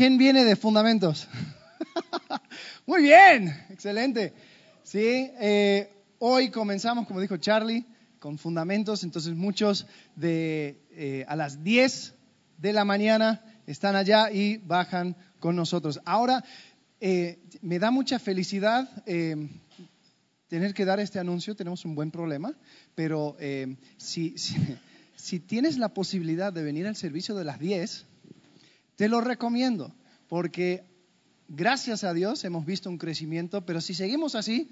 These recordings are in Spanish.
¿quién viene de fundamentos? Muy bien, excelente. Sí, eh, hoy comenzamos, como dijo Charlie, con fundamentos, entonces muchos de eh, a las 10 de la mañana están allá y bajan con nosotros. Ahora, eh, me da mucha felicidad tener que dar este anuncio, tenemos un buen problema, pero si, si tienes la posibilidad de venir al servicio de las 10, te lo recomiendo, porque gracias a Dios hemos visto un crecimiento, pero si seguimos así,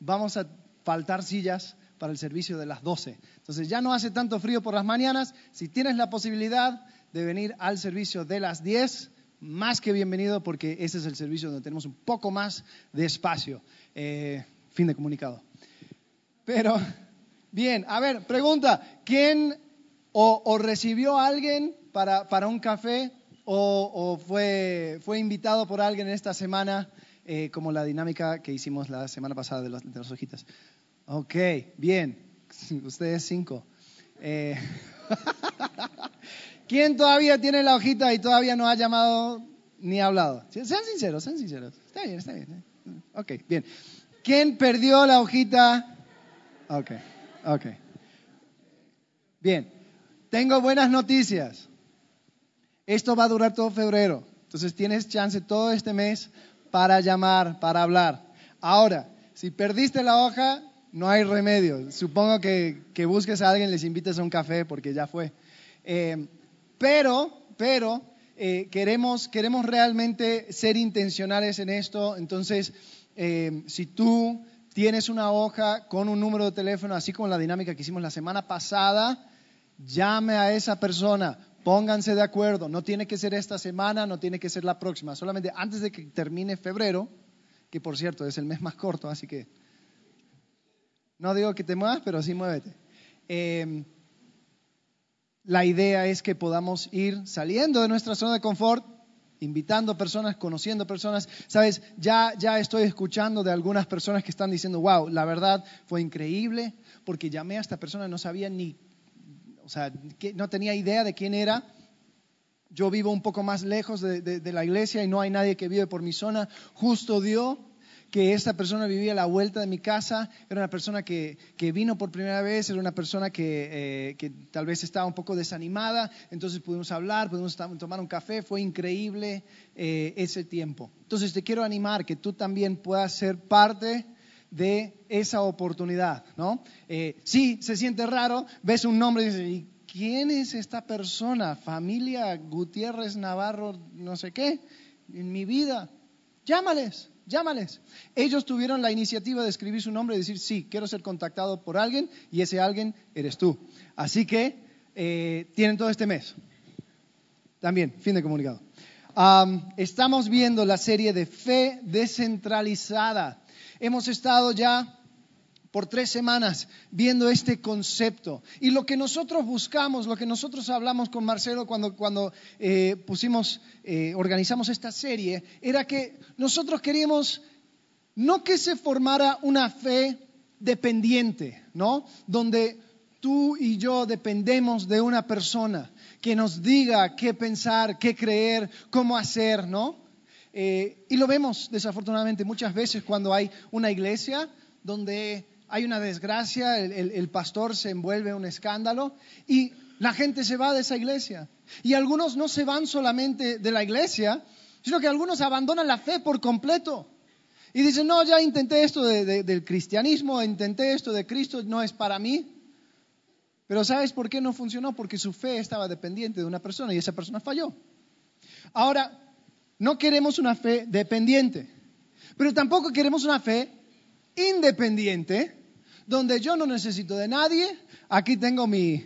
vamos a faltar sillas para el servicio de las 12. Entonces ya no hace tanto frío por las mañanas. Si tienes la posibilidad de venir al servicio de las 10, más que bienvenido porque ese es el servicio donde tenemos un poco más de espacio. Eh, fin de comunicado. Pero, bien, a ver, pregunta, ¿quién o, recibió a alguien para, para un café o, fue, fue, invitado por alguien en esta semana, eh, como la dinámica que hicimos la semana pasada de, de las hojitas. Ok, bien, ustedes cinco. Eh, ¿Quién todavía tiene la hojita y todavía no ha llamado ni hablado? Sean sinceros, sean sinceros. Está bien, está bien. Ok, bien. ¿Quién perdió la hojita? Ok, ok. Bien, tengo buenas noticias. Esto va a durar todo febrero. Entonces tienes chance todo este mes para llamar, para hablar. Ahora, si perdiste la hoja, no hay remedio. Supongo que, busques a alguien, les invites a un café porque ya fue. Eh, pero, pero, eh, queremos, queremos realmente ser intencionales en esto. Entonces, eh, si tú tienes una hoja con un número de teléfono, así como la dinámica que hicimos la semana pasada, llame a esa persona, Pónganse de acuerdo, no tiene que ser esta semana, no tiene que ser la próxima, solamente antes de que termine febrero, que por cierto es el mes más corto, así que no digo que te muevas, pero sí muévete. Em, la idea es que podamos ir saliendo de nuestra zona de confort, invitando personas, conociendo personas. Sabes, ya, ya estoy escuchando de algunas personas que están diciendo, wow, la verdad fue increíble, porque llamé a esta persona, no sabía ni o sea, no tenía idea de quién era. Yo vivo un poco más lejos de, la iglesia y no hay nadie que vive por mi zona. Justo dio que esta persona vivía a la vuelta de mi casa, era una persona que, vino por primera vez, era una persona que, eh, tal vez estaba un poco desanimada, entonces pudimos hablar, pudimos tomar un café, fue increíble eh, ese tiempo. Entonces te quiero animar que tú también puedas ser parte de esa oportunidad, ¿no? Eh, sí, se siente raro, ves un nombre y dices, ¿y quién es esta persona? Familia Gutiérrez Navarro, no sé qué, en mi vida. Llámales, llámales. Ellos tuvieron la iniciativa de escribir su nombre y decir, sí, quiero ser contactado por alguien y ese alguien eres tú. Así que eh, tienen todo este mes. También, fin de comunicado. Estamos viendo la serie de fe descentralizada. Hemos estado ya por tres semanas viendo este concepto. Y lo que nosotros buscamos, lo que nosotros hablamos con Marcelo cuando, eh, pusimos, eh, organizamos esta serie, era que nosotros queríamos no que se formara una fe dependiente, ¿no? Donde tú y yo dependemos de una persona que nos diga qué pensar, qué creer, cómo hacer, ¿no? Eh, y lo vemos desafortunadamente muchas veces cuando hay una iglesia donde hay una desgracia, el, pastor se envuelve en un escándalo y la gente se va de esa iglesia. Y algunos no se van solamente de la iglesia, sino que algunos abandonan la fe por completo. Y dicen, no, ya intenté esto del cristianismo, intenté esto de Cristo, no es para mí. Pero ¿sabes por qué no funcionó? Porque su fe estaba dependiente de una persona y esa persona falló. Ahora, no queremos una fe dependiente, pero tampoco queremos una fe independiente, donde yo no necesito de nadie. Aquí tengo mi,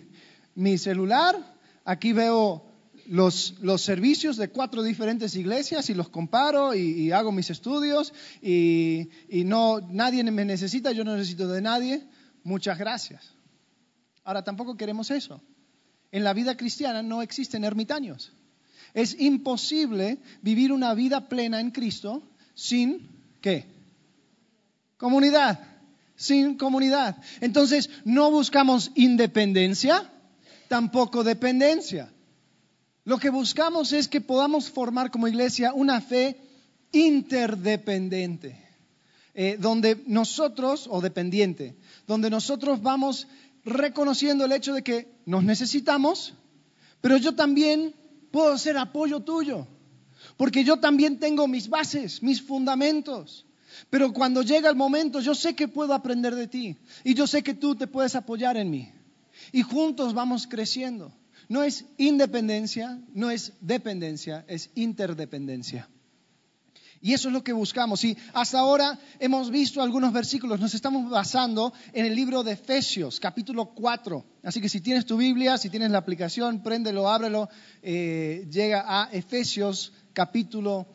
celular, aquí veo los, servicios de cuatro diferentes iglesias y los comparo y, hago mis estudios y, y, no, nadie me necesita, yo no necesito de nadie. Muchas gracias. Ahora tampoco queremos eso. En la vida cristiana no existen ermitaños. Es imposible vivir una vida plena en Cristo sin qué? Comunidad, sin comunidad. Entonces, no buscamos independencia, tampoco dependencia. Lo que buscamos es que podamos formar como iglesia una fe interdependiente, eh, donde nosotros, o dependiente, donde nosotros vamos reconociendo el hecho de que nos necesitamos, pero yo también puedo ser apoyo tuyo, porque yo también tengo mis bases, mis fundamentos. Pero cuando llega el momento, yo sé que puedo aprender de ti y yo sé que tú te puedes apoyar en mí. Y juntos vamos creciendo. No es independencia, no es dependencia, es interdependencia. Y eso es lo que buscamos. Y hasta ahora hemos visto algunos versículos. Nos estamos basando en el libro de Efesios, capítulo 4. Así que si tienes tu Biblia, si tienes la aplicación, préndelo, ábrelo. Eh, llega a Efesios, capítulo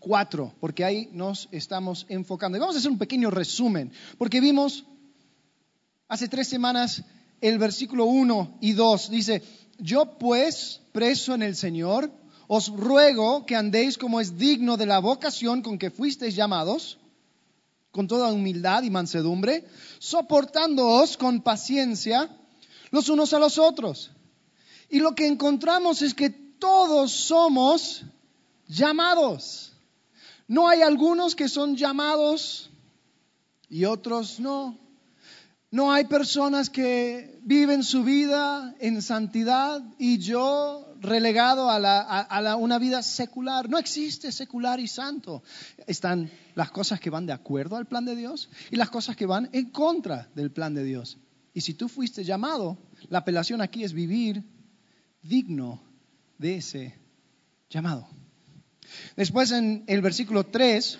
4, porque ahí nos estamos enfocando. Y vamos a hacer un pequeño resumen, porque vimos hace tres semanas el versículo 1 y 2. Dice, yo pues, preso en el Señor, os ruego que andéis como es digno de la vocación con que fuisteis llamados, con toda humildad y mansedumbre, soportándoos con paciencia los unos a los otros. Y lo que encontramos es que todos somos llamados. No hay algunos que son llamados y otros no. No hay personas que viven su vida en santidad y yo relegado a, una vida secular. No existe secular y santo. Están las cosas que van de acuerdo al plan de Dios y las cosas que van en contra del plan de Dios. Y si tú fuiste llamado, la apelación aquí es vivir digno de ese llamado. Después en el versículo 3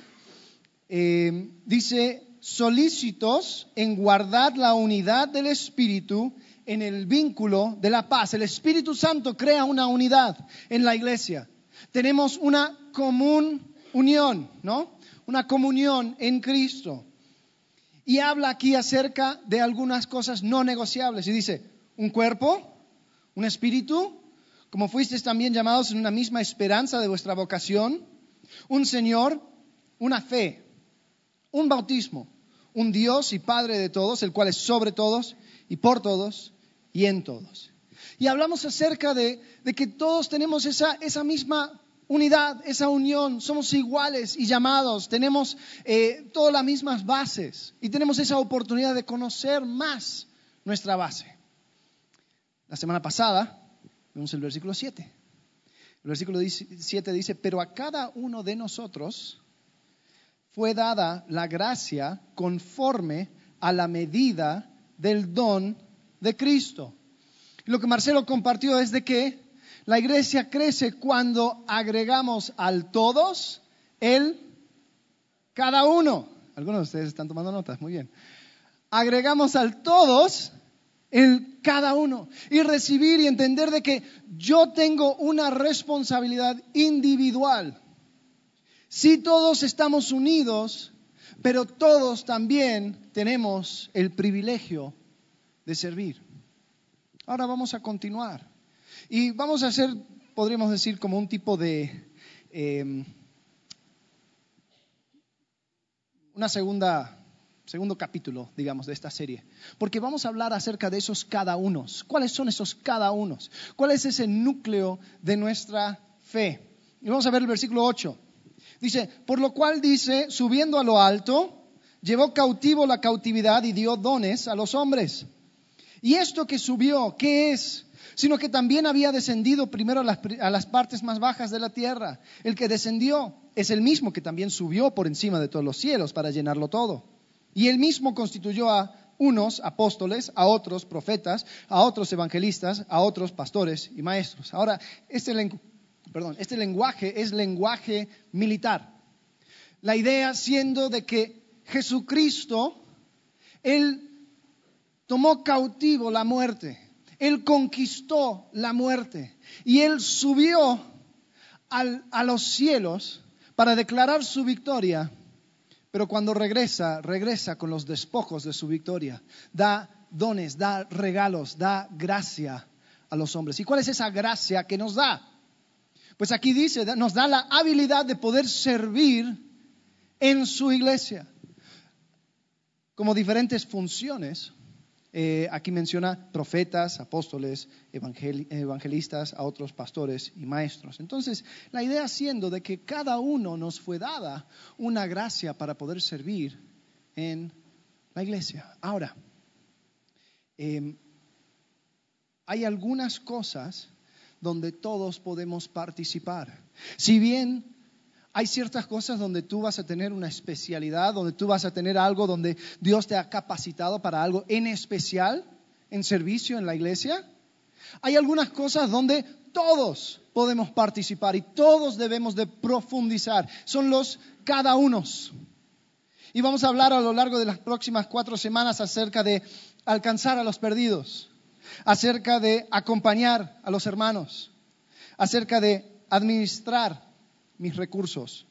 eh, dice, solícitos en guardar la unidad del Espíritu en el vínculo de la paz. El Espíritu Santo crea una unidad en la iglesia. Tenemos una común unión, ¿no? Una comunión en Cristo. Y habla aquí acerca de algunas cosas no negociables. Y dice, un cuerpo, un espíritu, como fuisteis también llamados en una misma esperanza de vuestra vocación, un Señor, una fe, un bautismo, un Dios y Padre de todos, el cual es sobre todos y por todos y en todos. Y hablamos acerca de, que todos tenemos esa, misma unidad, esa unión, somos iguales y llamados, tenemos eh, todas las mismas bases y tenemos esa oportunidad de conocer más nuestra base. La semana pasada vimos el versículo 7. El versículo 7 dice, pero a cada uno de nosotros fue dada la gracia conforme a la medida del don de Cristo. Lo que Marcelo compartió es de que la iglesia crece cuando agregamos al todos el cada uno. Algunos de ustedes están tomando notas, muy bien. Agregamos al todos el cada uno y recibir y entender de que yo tengo una responsabilidad individual Sí todos estamos unidos, pero todos también tenemos el privilegio de servir. Ahora vamos a continuar. Y vamos a hacer, podríamos decir, como un tipo de... Em, una segunda, segundo capítulo, digamos, de esta serie. Porque vamos a hablar acerca de esos cada unos. ¿Cuáles son esos cada unos? ¿Cuál es ese núcleo de nuestra fe? Y vamos a ver el versículo 8. Dice, por lo cual dice, subiendo a lo alto, llevó cautivo la cautividad y dio dones a los hombres. Y esto que subió, ¿qué es? Sino que también había descendido primero a las, partes más bajas de la tierra. El que descendió es el mismo que también subió por encima de todos los cielos para llenarlo todo. Y él mismo constituyó a unos apóstoles, a otros profetas, a otros evangelistas, a otros pastores y maestros. Ahora, este perdón, este lenguaje es lenguaje militar. La idea siendo de que Jesucristo, Él tomó cautivo la muerte, Él conquistó la muerte y Él subió a los cielos para declarar su victoria, pero cuando regresa, regresa con los despojos de su victoria, da dones, da regalos, da gracia a los hombres. ¿Y cuál es esa gracia que nos da? Pues aquí dice, nos da la habilidad de poder servir en su iglesia, como diferentes funciones Eh, aquí menciona profetas, apóstoles, evangelistas, a otros pastores y maestros. Entonces, la idea siendo de que cada uno nos fue dada una gracia para poder servir en la iglesia. Ahora, em, hay algunas cosas donde todos podemos participar. Si bien hay ciertas cosas donde tú vas a tener una especialidad, donde tú vas a tener algo donde Dios te ha capacitado para algo en especial, en servicio en la iglesia. Hay algunas cosas donde todos podemos participar y todos debemos de profundizar. Son los cada unos. Y vamos a hablar a lo largo de las próximas cuatro semanas acerca de alcanzar a los perdidos, acerca de acompañar a los hermanos, acerca de administrar mis recursos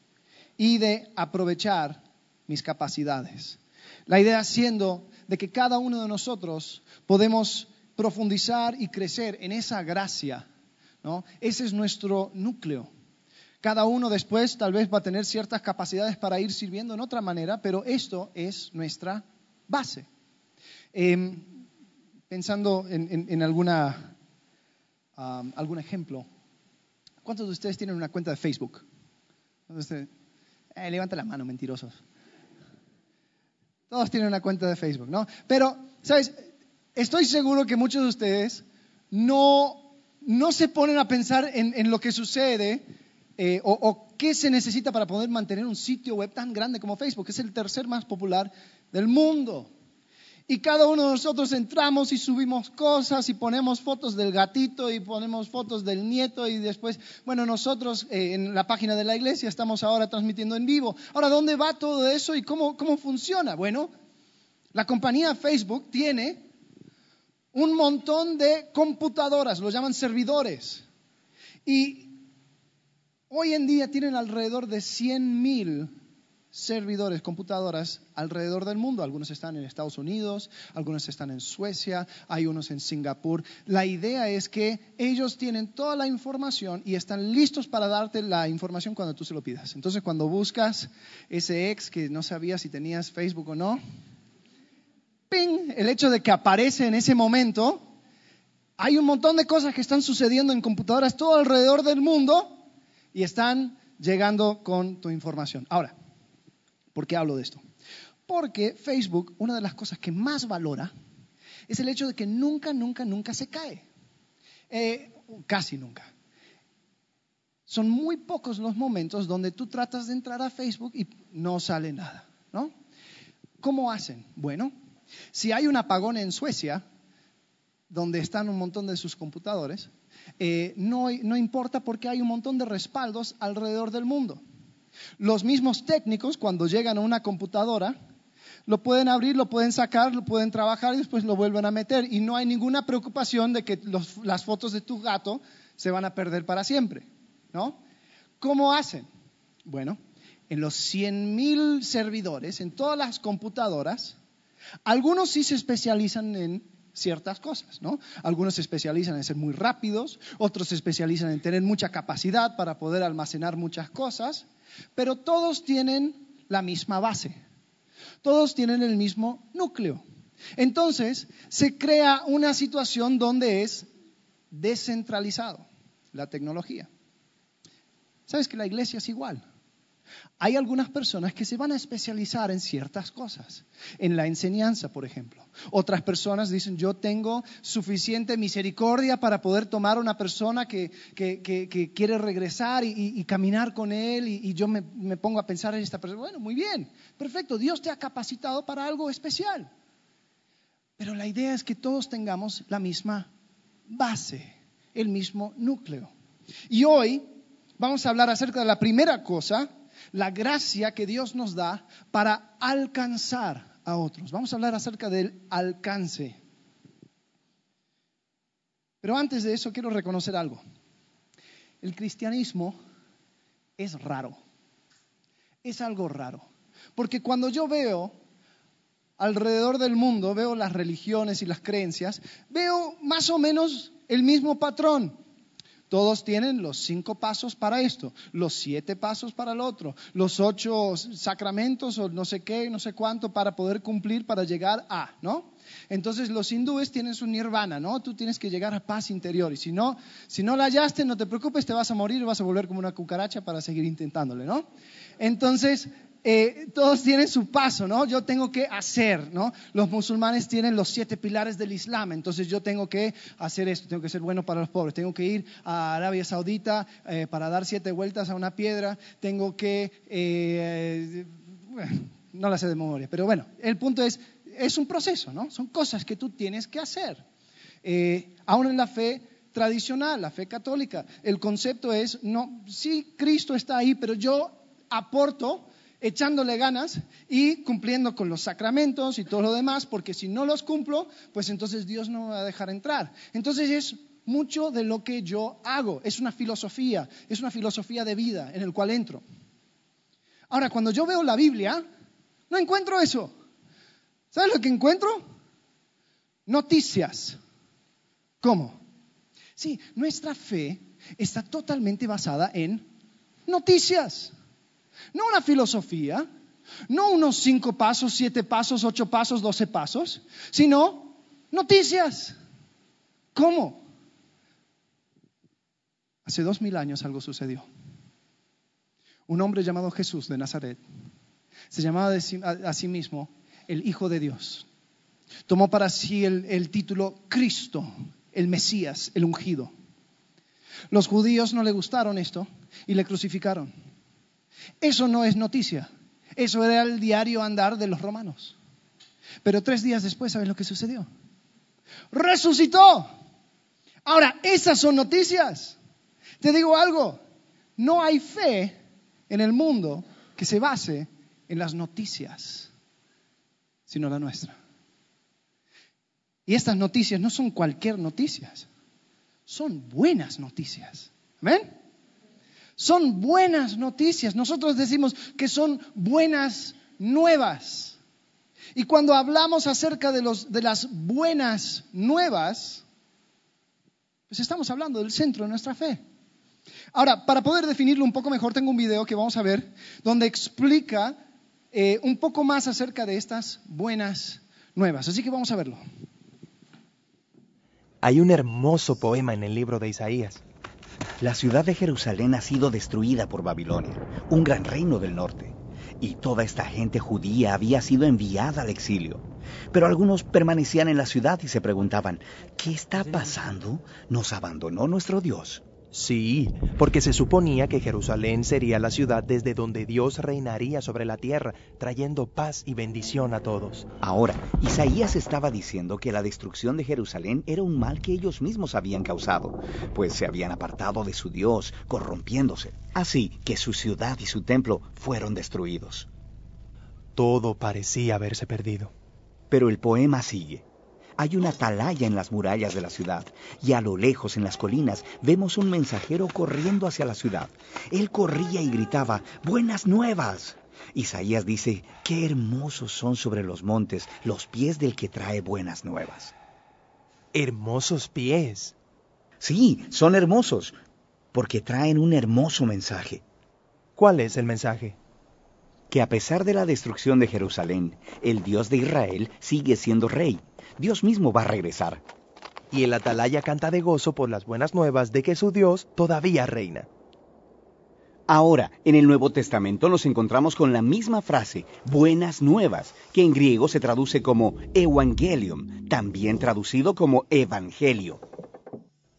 y de aprovechar mis capacidades. La idea siendo de que cada uno de nosotros podemos profundizar y crecer en esa gracia. ¿no? Ese es nuestro núcleo. Cada uno después tal vez va a tener ciertas capacidades para ir sirviendo en otra manera, pero esto es nuestra base. Em, pensando en, alguna, algún ejemplo, ¿cuántos de ustedes tienen una cuenta de Facebook? Eh, levanta la mano, mentirosos. Todos tienen una cuenta de Facebook, ¿no? Pero, ¿sabes? Estoy seguro que muchos de ustedes no, no se ponen a pensar en, lo que sucede eh, o, o, qué se necesita para poder mantener un sitio web tan grande como Facebook, que es el tercer más popular del mundo. Y cada uno de nosotros entramos y subimos cosas y ponemos fotos del gatito y ponemos fotos del nieto y después, bueno, nosotros eh, en la página de la iglesia estamos ahora transmitiendo en vivo. Ahora, ¿dónde va todo eso y cómo, cómo funciona? Bueno, la compañía Facebook tiene un montón de computadoras, lo llaman servidores. Y hoy en día tienen alrededor de 100 mil servidores, computadoras alrededor del mundo. Algunos están en Estados Unidos, algunos están en Suecia, hay unos en Singapur. La idea es que ellos tienen toda la información y están listos para darte la información cuando tú se lo pidas. Entonces, cuando buscas ese ex que no sabías si tenías Facebook o no, ¡ping! El hecho de que aparece en ese momento, hay un montón de cosas que están sucediendo en computadoras todo alrededor del mundo y están llegando con tu información. Ahora, ¿Por qué hablo de esto? Porque Facebook, una de las cosas que más valora es el hecho de que nunca, nunca, nunca se cae. Eh, casi nunca. Son muy pocos los momentos donde tú tratas de entrar a Facebook y no sale nada, ¿no? ¿Cómo hacen? Bueno, si hay un apagón en Suecia, donde están un montón de sus computadores, eh, no, no importa porque hay un montón de respaldos alrededor del mundo. Los mismos técnicos, cuando llegan a una computadora, lo pueden abrir, lo pueden sacar, lo pueden trabajar y después lo vuelven a meter. Y no hay ninguna preocupación de que las fotos de tu gato se van a perder para siempre. ¿no? ¿Cómo hacen? Bueno, en los 100.000 servidores, en todas las computadoras, algunos sí se especializan en ciertas cosas, ¿no? Algunos se especializan en ser muy rápidos, otros se especializan en tener mucha capacidad para poder almacenar muchas cosas, pero todos tienen la misma base, todos tienen el mismo núcleo. Entonces, se crea una situación donde es descentralizado la tecnología. ¿Sabes que la iglesia es igual? Hay algunas personas que se van a especializar en ciertas cosas, en la enseñanza, por ejemplo. Otras personas dicen, yo tengo suficiente misericordia para poder tomar a una persona que, quiere regresar y, caminar con él y, yo me, me, pongo a pensar en esta persona. Bueno, muy bien, perfecto, Dios te ha capacitado para algo especial. Pero la idea es que todos tengamos la misma base, el mismo núcleo. Y hoy vamos a hablar acerca de la primera cosa la gracia que Dios nos da para alcanzar a otros. Vamos a hablar acerca del alcance. Pero antes de eso quiero reconocer algo. El cristianismo es raro. Es algo raro. Porque cuando yo veo alrededor del mundo, veo las religiones y las creencias, veo más o menos el mismo patrón. Todos tienen los cinco pasos para esto, los siete pasos para el otro, los ocho sacramentos o no sé qué, no sé cuánto para poder cumplir, para llegar a, ¿no? Entonces los hindúes tienen su nirvana, ¿no? Tú tienes que llegar a paz interior y si no, si no la hallaste, no te preocupes, te vas a morir vas a volver como una cucaracha para seguir intentándole, ¿no? Entonces, eh, todos tienen su paso, ¿no? Yo tengo que hacer, ¿no? Los musulmanes tienen los siete pilares del Islam, entonces yo tengo que hacer esto, tengo que ser bueno para los pobres, tengo que ir a Arabia Saudita eh, para dar siete vueltas a una piedra, tengo que, eh, no la sé de memoria, pero bueno, el punto es, es un proceso, ¿no? Son cosas que tú tienes que hacer. aún en la fe tradicional, la fe católica, el concepto es, no, sí, Cristo está ahí, pero yo aporto echándole ganas y cumpliendo con los sacramentos y todo lo demás, porque si no los cumplo, pues entonces Dios no me va a dejar entrar. Entonces es mucho de lo que yo hago, es una filosofía, es una filosofía de vida en el cual entro. Ahora, cuando yo veo la Biblia, no encuentro eso. ¿Sabes lo que encuentro? Noticias. ¿Cómo? Sí, nuestra fe está totalmente basada en noticias. No una filosofía, no unos cinco pasos, siete pasos, ocho pasos, doce pasos, sino noticias. ¿Cómo? Hace dos mil años algo sucedió. Un hombre llamado Jesús de Nazaret se llamaba a sí mismo el Hijo de Dios. Tomó para sí el, título Cristo, el Mesías, el ungido. Los judíos no le gustaron esto y le crucificaron. Eso no es noticia. Eso era el diario andar de los romanos. Pero tres días después, ¿sabes lo que sucedió? Resucitó. Ahora, esas son noticias. Te digo algo, no hay fe en el mundo que se base en las noticias, sino la nuestra. Y estas noticias no son cualquier noticias, son buenas noticias. ¿Amén? Son buenas noticias. Nosotros decimos que son buenas nuevas. Y cuando hablamos acerca de, los, de las buenas nuevas, pues estamos hablando del centro de nuestra fe. Ahora, para poder definirlo un poco mejor, tengo un video que vamos a ver donde explica eh, un poco más acerca de estas buenas nuevas. Así que vamos a verlo. Hay un hermoso poema en el libro de Isaías la ciudad de Jerusalén ha sido destruida por Babilonia, un gran reino del norte, y toda esta gente judía había sido enviada al exilio. Pero algunos permanecían en la ciudad y se preguntaban, ¿qué está pasando? ¿Nos abandonó nuestro Dios? Sí, porque se suponía que Jerusalén sería la ciudad desde donde Dios reinaría sobre la tierra, trayendo paz y bendición a todos. Ahora, Isaías estaba diciendo que la destrucción de Jerusalén era un mal que ellos mismos habían causado, pues se habían apartado de su Dios, corrompiéndose. Así que su ciudad y su templo fueron destruidos. Todo parecía haberse perdido. Pero el poema sigue. Hay una atalaya en las murallas de la ciudad y a lo lejos en las colinas vemos un mensajero corriendo hacia la ciudad. Él corría y gritaba, Buenas nuevas. Isaías dice, Qué hermosos son sobre los montes los pies del que trae buenas nuevas. Hermosos pies. Sí, son hermosos, porque traen un hermoso mensaje. ¿Cuál es el mensaje? Que a pesar de la destrucción de Jerusalén, el Dios de Israel sigue siendo rey Dios mismo va a regresar. Y el atalaya canta de gozo por las buenas nuevas de que su Dios todavía reina. Ahora, en el Nuevo Testamento nos encontramos con la misma frase, buenas nuevas, que en griego se traduce como evangelium, también traducido como evangelio.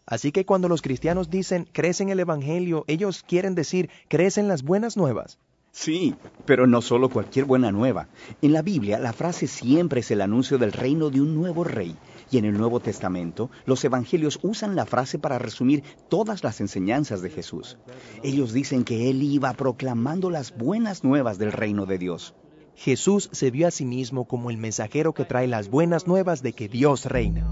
Así que cuando los cristianos dicen crees en el Evangelio, ellos quieren decir crees en las buenas nuevas. Sí, pero no solo cualquier buena nueva. En la Biblia la frase siempre es el anuncio del reino de un nuevo rey. Y en el Nuevo Testamento los evangelios usan la frase para resumir todas las enseñanzas de Jesús. Ellos dicen que Él iba proclamando las buenas nuevas del reino de Dios. Jesús se vio a sí mismo como el mensajero que trae las buenas nuevas de que Dios reina.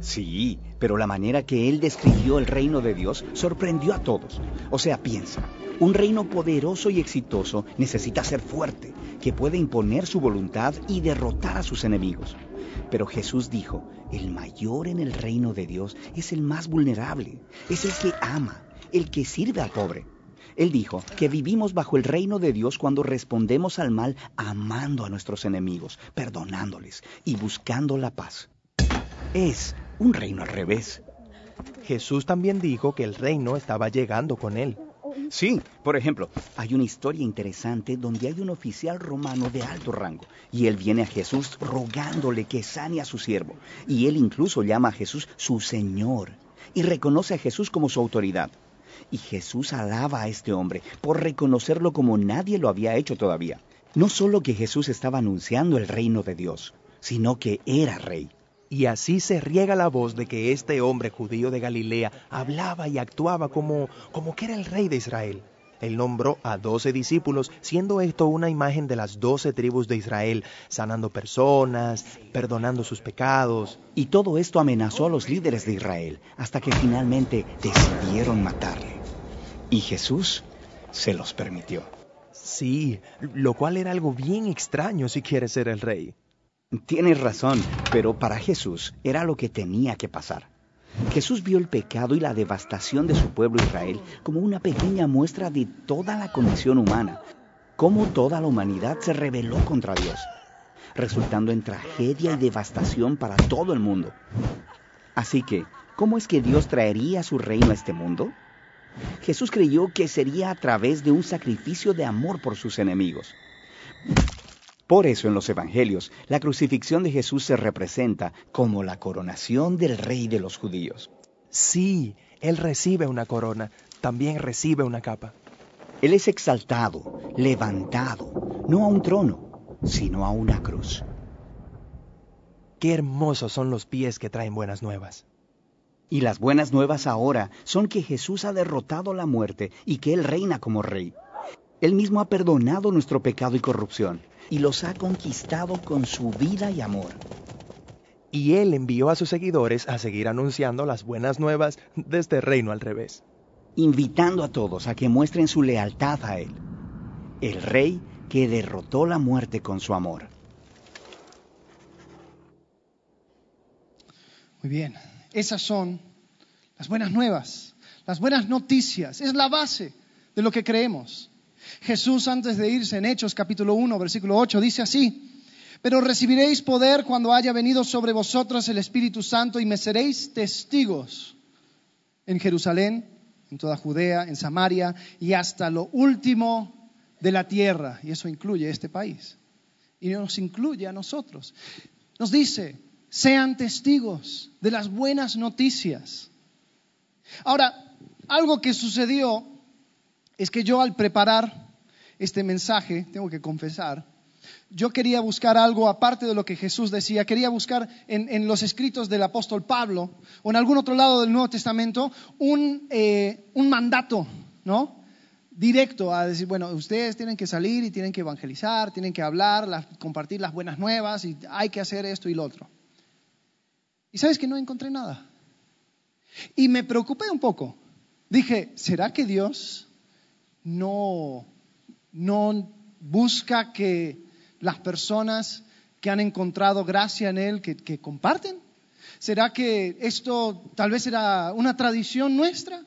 Sí, pero la manera que él describió el reino de Dios sorprendió a todos. O sea, piensa, un reino poderoso y exitoso necesita ser fuerte, que puede imponer su voluntad y derrotar a sus enemigos. Pero Jesús dijo, el mayor en el reino de Dios es el más vulnerable, es el que ama, el que sirve al pobre. Él dijo que vivimos bajo el reino de Dios cuando respondemos al mal amando a nuestros enemigos, perdonándoles y buscando la paz. Es un reino al revés. Jesús también dijo que el reino estaba llegando con él. Sí, por ejemplo, hay una historia interesante donde hay un oficial romano de alto rango y él viene a Jesús rogándole que sane a su siervo y él incluso llama a Jesús su Señor y reconoce a Jesús como su autoridad. Y Jesús alaba a este hombre por reconocerlo como nadie lo había hecho todavía. No solo que Jesús estaba anunciando el reino de Dios, sino que era rey. Y así se riega la voz de que este hombre judío de Galilea hablaba y actuaba como, como que era el rey de Israel. Él nombró a doce discípulos, siendo esto una imagen de las doce tribus de Israel, sanando personas, perdonando sus pecados. Y todo esto amenazó a los líderes de Israel, hasta que finalmente decidieron matarle. Y Jesús se los permitió. Sí, lo cual era algo bien extraño si quiere ser el rey. Tienes razón, pero para Jesús era lo que tenía que pasar. Jesús vio el pecado y la devastación de su pueblo Israel como una pequeña muestra de toda la condición humana, cómo toda la humanidad se rebeló contra Dios, resultando en tragedia y devastación para todo el mundo. Así que, ¿cómo es que Dios traería su reino a este mundo? Jesús creyó que sería a través de un sacrificio de amor por sus enemigos. Por eso en los Evangelios la crucifixión de Jesús se representa como la coronación del rey de los judíos. Sí, Él recibe una corona, también recibe una capa. Él es exaltado, levantado, no a un trono, sino a una cruz. Qué hermosos son los pies que traen buenas nuevas. Y las buenas nuevas ahora son que Jesús ha derrotado la muerte y que Él reina como rey. Él mismo ha perdonado nuestro pecado y corrupción y los ha conquistado con su vida y amor. Y Él envió a sus seguidores a seguir anunciando las buenas nuevas de este reino al revés. Invitando a todos a que muestren su lealtad a Él, el Rey que derrotó la muerte con su amor. Muy bien, esas son las buenas nuevas, las buenas noticias, es la base de lo que creemos. Jesús antes de irse en Hechos capítulo 1, versículo 8, dice así, pero recibiréis poder cuando haya venido sobre vosotros el Espíritu Santo y me seréis testigos en Jerusalén, en toda Judea, en Samaria y hasta lo último de la tierra. Y eso incluye este país. Y nos incluye a nosotros. Nos dice, sean testigos de las buenas noticias. Ahora, algo que sucedió es que yo al preparar este mensaje, tengo que confesar, yo quería buscar algo aparte de lo que Jesús decía, quería buscar en, los escritos del apóstol Pablo o en algún otro lado del Nuevo Testamento un, eh, un mandato, ¿no? Directo a decir, bueno, ustedes tienen que salir y tienen que evangelizar, tienen que hablar, compartir las buenas nuevas y hay que hacer esto y lo otro. Y sabes que no encontré nada. Y me preocupé un poco. Dije, ¿será que Dios no, no busca que las personas que han encontrado gracia en Él, que, comparten? ¿Será que esto tal vez era una tradición nuestra?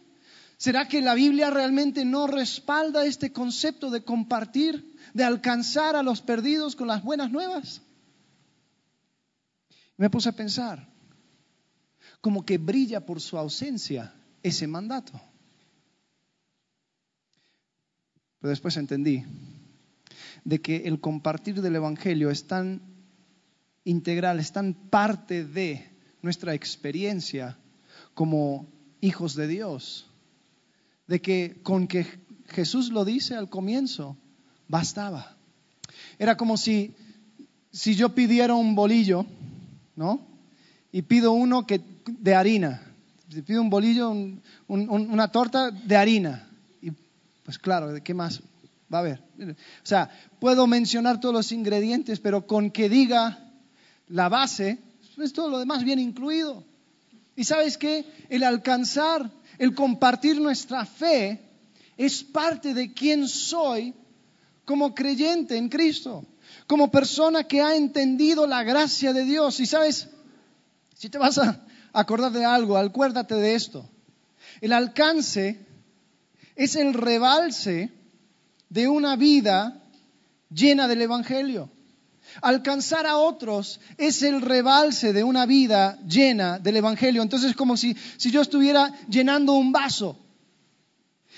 ¿Será que la Biblia realmente no respalda este concepto de compartir, de alcanzar a los perdidos con las buenas nuevas? Me puse a pensar, como que brilla por su ausencia ese mandato. Pero después entendí de que el compartir del Evangelio es tan integral, es tan parte de nuestra experiencia como hijos de Dios, de que con que Jesús lo dice al comienzo, bastaba. Era como si, si yo pidiera un bolillo, ¿no? Y pido uno que, de harina. Si pido un bolillo, una torta de harina. Pues claro, ¿de qué más va a haber? O sea, puedo mencionar todos los ingredientes, pero con que diga la base, pues todo lo demás viene incluido. Y sabes qué? El alcanzar, el compartir nuestra fe es parte de quién soy como creyente en Cristo. como persona que ha entendido la gracia de Dios. Y sabes, si te vas a acordar de algo, acuérdate de esto. El alcance es el rebalse de una vida llena del Evangelio. Alcanzar a otros es el rebalse de una vida llena del Evangelio. Entonces es como si, si yo estuviera llenando un vaso.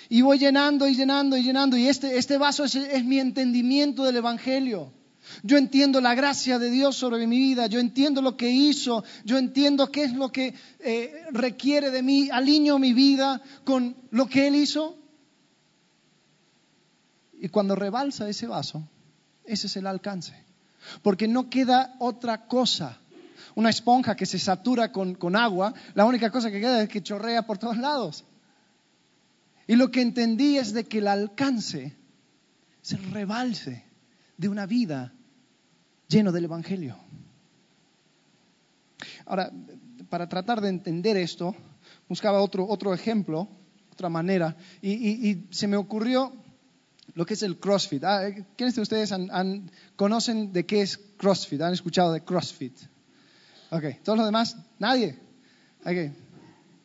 Y voy llenando y llenando y llenando. Y este, este vaso es, es mi entendimiento del Evangelio. Yo entiendo la gracia de Dios sobre mi vida, yo entiendo lo que hizo, yo entiendo qué es lo que eh, requiere de mí, alineo mi vida con lo que Él hizo. Y cuando rebalsa ese vaso, ese es el alcance. Porque no queda otra cosa. Una esponja que se satura con, con agua, la única cosa que queda es que chorrea por todos lados. Y lo que entendí es de que el alcance es el rebalse de una vida lleno del Evangelio. Ahora, para tratar de entender esto, buscaba otro, otro ejemplo, otra manera, y, se me ocurrió lo que es el CrossFit. Ah, ¿Quiénes de ustedes conocen de qué es CrossFit? ¿Han escuchado de CrossFit? Ok, ¿todos los demás? ¿Nadie? Ok,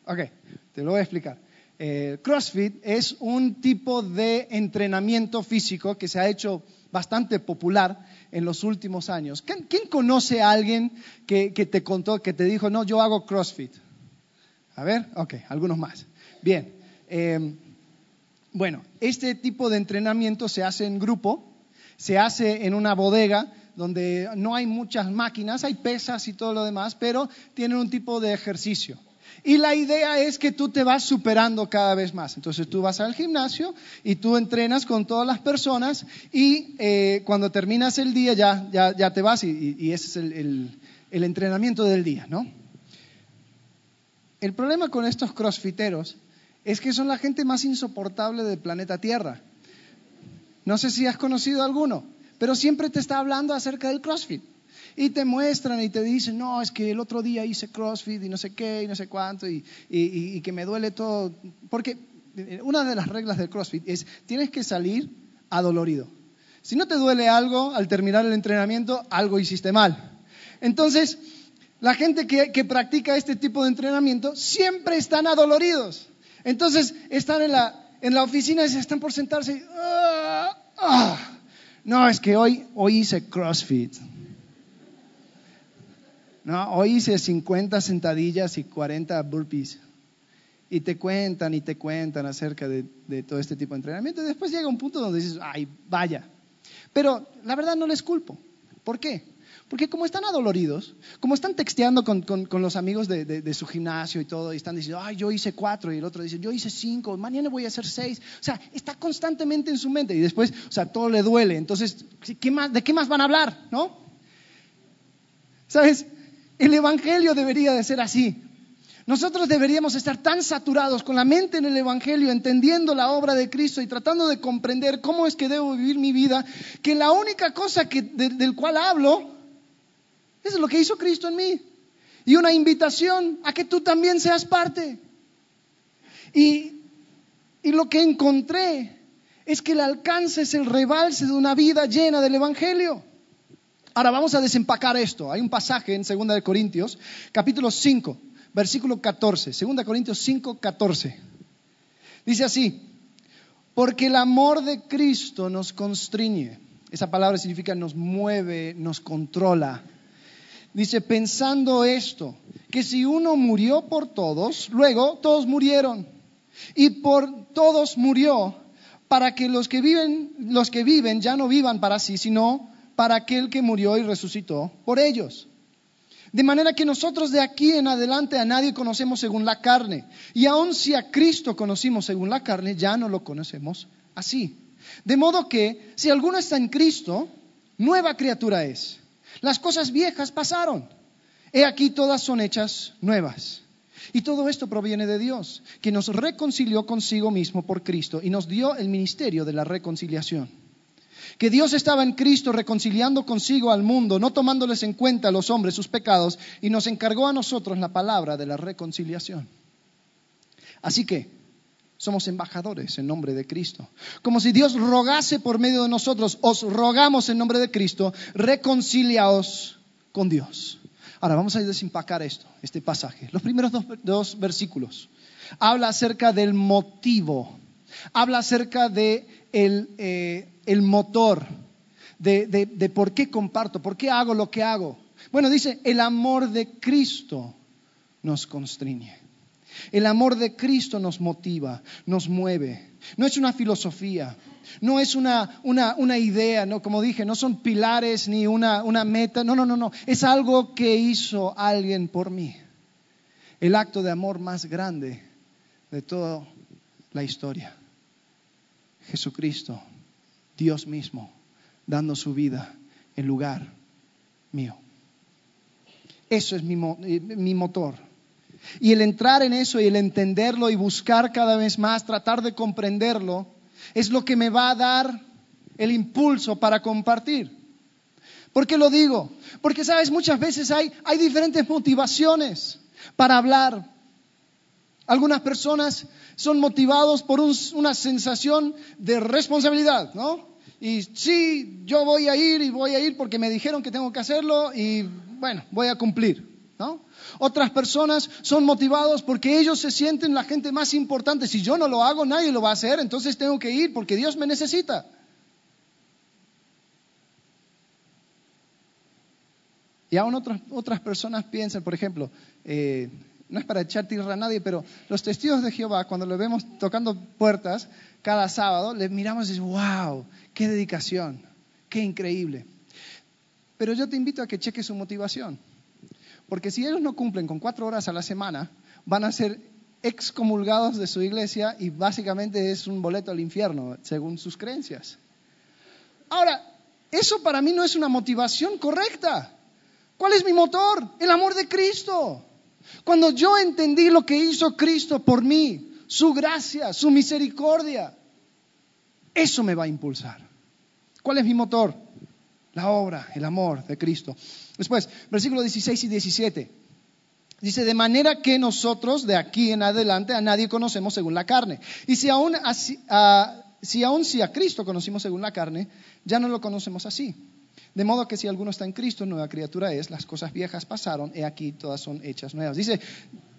okay. te lo voy a explicar. Eh, CrossFit es un tipo de entrenamiento físico que se ha hecho bastante popular en los últimos años. ¿Quién, conoce a alguien que, te contó, que te dijo, no, yo hago CrossFit? A ver, ok, algunos más. Bien. Em, bueno, este tipo de entrenamiento se hace en grupo, se hace en una bodega donde no hay muchas máquinas, hay pesas y todo lo demás, pero tienen un tipo de ejercicio. Y la idea es que tú te vas superando cada vez más. Entonces tú vas al gimnasio y tú entrenas con todas las personas y eh, cuando terminas el día ya, ya, te vas y, ese es el, el, entrenamiento del día, ¿no? El problema con estos crossfiteros es que son la gente más insoportable del planeta Tierra. No sé si has conocido alguno, pero siempre te está hablando acerca del CrossFit y te muestran y te dicen, no, es que el otro día hice CrossFit y no sé qué y no sé cuánto y, que me duele todo. Porque eh, una de las reglas del CrossFit es, tienes que salir adolorido. Si no te duele algo al terminar el entrenamiento, algo hiciste mal. Entonces, la gente que, practica este tipo de entrenamiento siempre están adoloridos. Entonces, están en la, en la oficina y están por sentarse y, ah, ah". no, es que hoy, hoy hice CrossFit. No, hoy hice 50 sentadillas y 40 burpees. Y te cuentan y te cuentan acerca de, todo este tipo de entrenamiento. Y después llega un punto donde dices, ay, vaya. Pero la verdad no les culpo. ¿Por qué? Porque como están adoloridos, como están texteando con, los amigos de, su gimnasio y todo, y están diciendo, ay, yo hice cuatro, y el otro dice, yo hice cinco, mañana voy a hacer seis. O sea, está constantemente en su mente, y después, o sea, todo le duele. Entonces, ¿qué más, ¿de qué más van a hablar? ¿No? ¿Sabes? El Evangelio debería de ser así. Nosotros deberíamos estar tan saturados con la mente en el Evangelio, entendiendo la obra de Cristo y tratando de comprender cómo es que debo vivir mi vida, que la única cosa del cual hablo es lo que hizo Cristo en mí. Y una invitación a que tú también seas parte. Y, y lo que encontré es que el alcance es el rebalse de una vida llena del Evangelio. Ahora vamos a desempacar esto. Hay un pasaje en 2 de Corintios, capítulo 5, versículo 14. 2 Corintios 5, 14. Dice así, porque el amor de Cristo nos constriñe. Esa palabra significa nos mueve, nos controla. Dice, pensando esto, que si uno murió por todos, luego todos murieron. Y por todos murió para que los que viven, los que viven ya no vivan para sí, sino para aquel que murió y resucitó por ellos. De manera que nosotros de aquí en adelante a nadie conocemos según la carne. Y aun si a Cristo conocimos según la carne, ya no lo conocemos así. De modo que si alguno está en Cristo, nueva criatura es. Las cosas viejas pasaron. He aquí todas son hechas nuevas. Y todo esto proviene de Dios, que nos reconcilió consigo mismo por Cristo y nos dio el ministerio de la reconciliación que Dios estaba en Cristo reconciliando consigo al mundo, no tomándoles en cuenta a los hombres sus pecados, y nos encargó a nosotros la palabra de la reconciliación. Así que, Somos embajadores en nombre de Cristo. Como si Dios rogase por medio de nosotros, os rogamos en nombre de Cristo, reconciliaos con Dios. Ahora vamos a desempacar esto, este pasaje. Los primeros dos, versículos. Habla acerca del motivo, habla acerca de eh, motor, de, de por qué comparto, por qué hago lo que hago. Bueno, dice, el amor de Cristo nos constriñe. El amor de Cristo nos motiva, nos mueve. No es una filosofía, no es una, idea, ¿no? como dije, no son pilares ni una, una meta. No, no, no, no. Es algo que hizo alguien por mí. El acto de amor más grande de toda la historia. Jesucristo, Dios mismo, dando su vida en lugar mío. Eso es mi, eh, mi motor. Y el entrar en eso y el entenderlo y buscar cada vez más, tratar de comprenderlo, es lo que me va a dar el impulso para compartir. ¿Por qué lo digo? Porque, sabes, muchas veces hay, diferentes motivaciones para hablar. Algunas personas son motivados por una sensación de responsabilidad, ¿no? Y sí, yo voy a ir y voy a ir porque me dijeron que tengo que hacerlo y bueno, voy a cumplir. ¿No? Otras personas son motivados porque ellos se sienten la gente más importante. Si yo no lo hago, nadie lo va a hacer, entonces tengo que ir porque Dios me necesita. Y aún otras, otras personas piensan, por ejemplo, eh, no es para echar tierra a nadie, pero los testigos de Jehová, cuando lo vemos tocando puertas cada sábado, les miramos y decimos, wow, qué dedicación, qué increíble. Pero yo te invito a que cheques su motivación. Porque si ellos no cumplen con cuatro horas a la semana, van a ser excomulgados de su iglesia y básicamente es un boleto al infierno, según sus creencias. Ahora, eso para mí no es una motivación correcta. ¿Cuál es mi motor? El amor de Cristo. Cuando yo entendí lo que hizo Cristo por mí, su gracia, su misericordia, eso me va a impulsar. ¿Cuál es mi motor? La obra, el amor de Cristo. Después, versículos 16 y 17. Dice, de manera que nosotros de aquí en adelante a nadie conocemos según la carne. Y si aún, si aún si a Cristo conocimos según la carne, ya no lo conocemos así. De modo que si alguno está en Cristo, nueva criatura es, las cosas viejas pasaron, he aquí todas son hechas nuevas. Dice,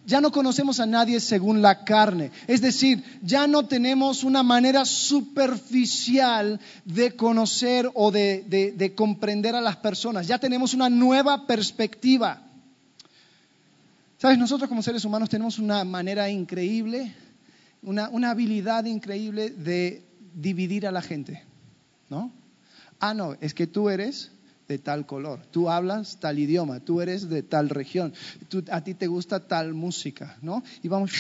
ya no conocemos a nadie según la carne. Es decir, ya no tenemos una manera superficial de conocer o de, comprender a las personas. Ya tenemos una nueva perspectiva. Sabes, nosotros como seres humanos tenemos una manera increíble, una, una habilidad increíble de dividir a la gente. ¿No? Ah, no, es que tú eres de tal color, tú hablas tal idioma, tú eres de tal región, a ti te gusta tal música, ¿no? Y vamos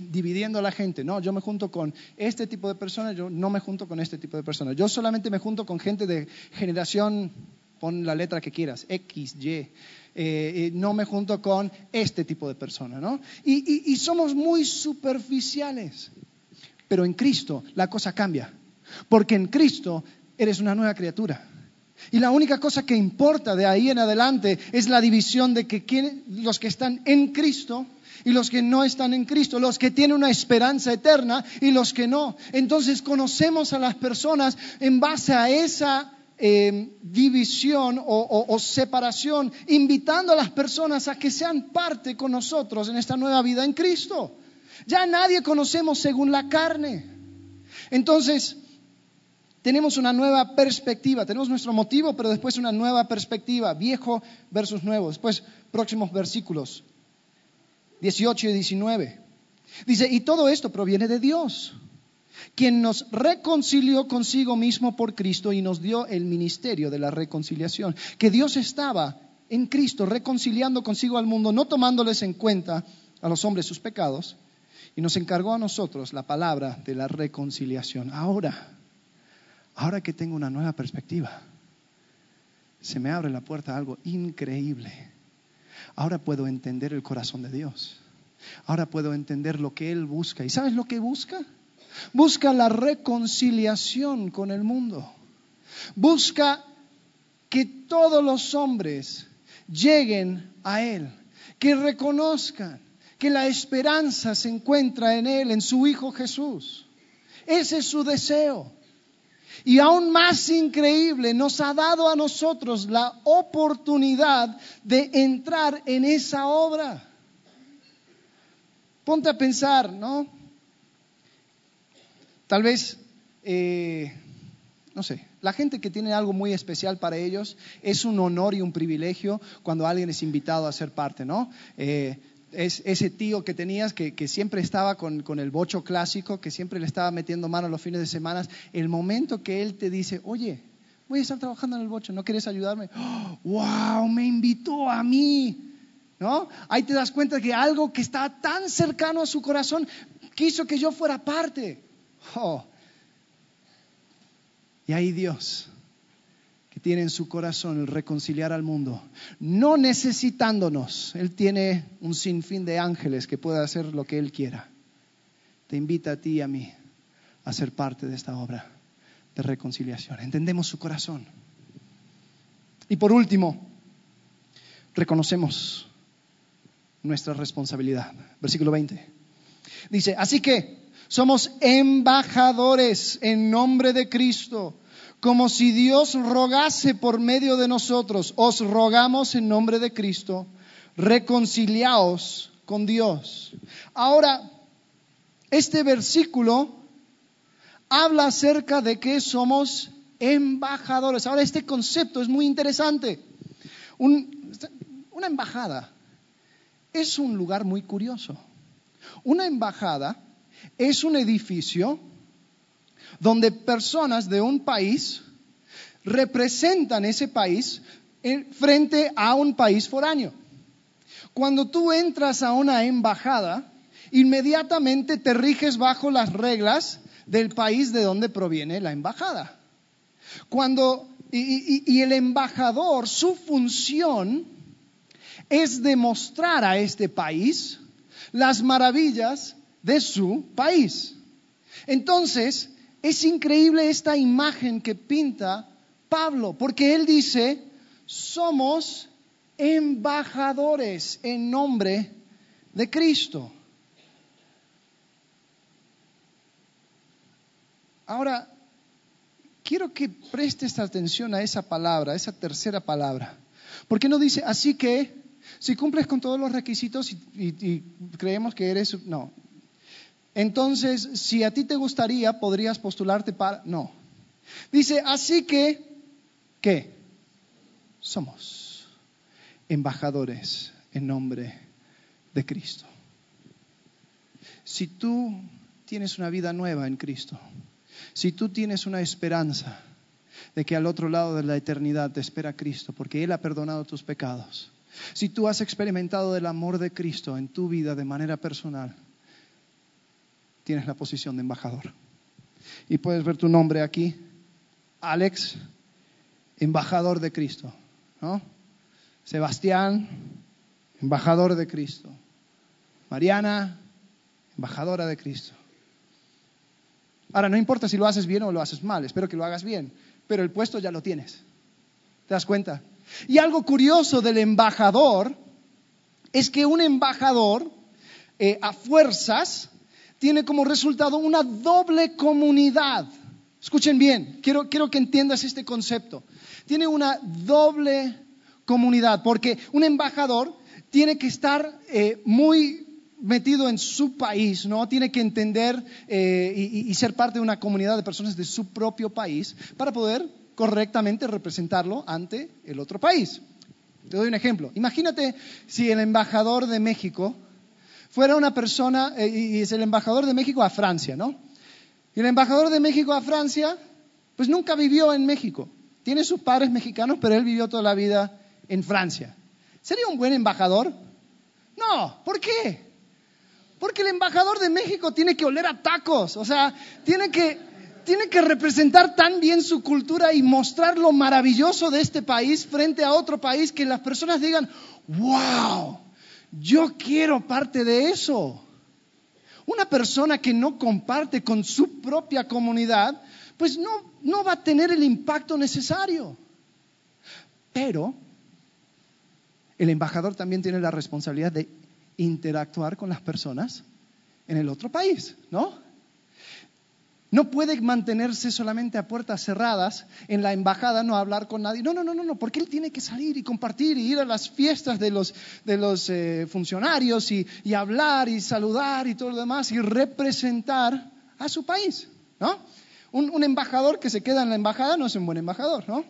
dividiendo a la gente, no, yo me junto con este tipo de personas, yo no me junto con este tipo de personas, yo solamente me junto con gente de generación, pon la letra que quieras, X, Y, eh, eh, no me junto con este tipo de personas, ¿no? y somos muy superficiales, pero en Cristo la cosa cambia, porque en Cristo eres una nueva criatura. Y la única cosa que importa de ahí en adelante es la división de que los que están en Cristo y los que no están en Cristo, los que tienen una esperanza eterna y los que no. Entonces conocemos a las personas en base a esa em, división o, separación, invitando a las personas a que sean parte con nosotros en esta nueva vida en Cristo. Ya nadie conocemos según la carne. Entonces, tenemos una nueva perspectiva, tenemos nuestro motivo, pero después una nueva perspectiva, viejo versus nuevo. Después, próximos versículos, 18 y 19. Dice, y todo esto proviene de Dios, quien nos reconcilió consigo mismo por Cristo y nos dio el ministerio de la reconciliación. Que Dios estaba en Cristo reconciliando consigo al mundo, no tomándoles en cuenta a los hombres sus pecados, y nos encargó a nosotros la palabra de la reconciliación. Ahora, Ahora que tengo una nueva perspectiva, se me abre la puerta a algo increíble. Ahora puedo entender el corazón de Dios. Ahora puedo entender lo que Él busca. ¿Y sabes lo que busca? Busca la reconciliación con el mundo. Busca que todos los hombres lleguen a Él, que reconozcan que la esperanza se encuentra en Él, en su Hijo Jesús. Ese es su deseo. Y aún más increíble, nos ha dado a nosotros la oportunidad de entrar en esa obra. Ponte a pensar, ¿no? Tal vez, eh, no sé, la gente que tiene algo muy especial para ellos es un honor y un privilegio cuando alguien es invitado a ser parte, ¿no? Eh, es ese tío que tenías que, siempre estaba con, el bocho clásico, que siempre le estaba metiendo mano los fines de semana, el momento que él te dice, oye, voy a estar trabajando en el bocho, ¿no quieres ayudarme? ¡Wow! Me invitó a mí. ¿No? Ahí te das cuenta que algo que está tan cercano a su corazón quiso que yo fuera parte. Oh. Y ahí Dios tiene en su corazón el reconciliar al mundo, no necesitándonos. Él tiene un sinfín de ángeles que puede hacer lo que Él quiera. Te invita a ti y a mí a ser parte de esta obra de reconciliación. Entendemos su corazón. Y por último, reconocemos nuestra responsabilidad. Versículo 20. Dice, así que somos embajadores en nombre de Cristo como si Dios rogase por medio de nosotros, os rogamos en nombre de Cristo, reconciliaos con Dios. Ahora, este versículo habla acerca de que somos embajadores. Ahora, este concepto es muy interesante. una embajada es un lugar muy curioso. Una embajada es un edificio donde personas de un país representan ese país frente a un país foráneo. Cuando tú entras a una embajada, inmediatamente te riges bajo las reglas del país de donde proviene la embajada. Cuando, y el embajador, su función es demostrar a este país las maravillas de su país. Entonces, es increíble esta imagen que pinta Pablo, porque él dice, somos embajadores en nombre de Cristo. Ahora, quiero que prestes atención a esa palabra, a esa tercera palabra. Porque no dice, así que, si cumples con todos los requisitos y, y creemos que eres, no, entonces, si a ti te gustaría, podrías postularte para... No. Dice, así que, ¿qué? Somos embajadores en nombre de Cristo. Si tú tienes una vida nueva en Cristo, si tú tienes una esperanza de que al otro lado de la eternidad te espera Cristo, porque Él ha perdonado tus pecados, si tú has experimentado el amor de Cristo en tu vida de manera personal, tienes la posición de embajador. Y puedes ver tu nombre aquí, Alex, embajador de Cristo. ¿no? Sebastián, embajador de Cristo. Mariana, embajadora de Cristo. Ahora, no importa si lo haces bien o lo haces mal, espero que lo hagas bien, pero el puesto ya lo tienes. ¿Te das cuenta? Y algo curioso del embajador es que un embajador eh, a fuerzas tiene como resultado una doble comunidad. Escuchen bien, quiero, quiero que entiendas este concepto. Tiene una doble comunidad, porque un embajador tiene que estar eh, muy metido en su país, ¿no? Tiene que entender eh, y, y, ser parte de una comunidad de personas de su propio país para poder correctamente representarlo ante el otro país. Te doy un ejemplo. Imagínate si el embajador de México fuera una persona, eh, y es el embajador de México a Francia, ¿no? Y el embajador de México a Francia, pues nunca vivió en México. Tiene sus padres mexicanos, pero él vivió toda la vida en Francia. ¿Sería un buen embajador? No, ¿por qué? Porque el embajador de México tiene que oler a tacos, o sea, tiene que, tiene que representar tan bien su cultura y mostrar lo maravilloso de este país frente a otro país que las personas digan, wow, yo quiero parte de eso. Una persona que no comparte con su propia comunidad, pues no, no va a tener el impacto necesario. Pero el embajador también tiene la responsabilidad de interactuar con las personas en el otro país, ¿no? No puede mantenerse solamente a puertas cerradas en la embajada, no hablar con nadie. No, no, no, no, no, porque él tiene que salir y compartir y ir a las fiestas de los, de los eh, funcionarios y, y, hablar y saludar y todo lo demás y representar a su país, ¿no? Un, un, embajador que se queda en la embajada no es un buen embajador, ¿no?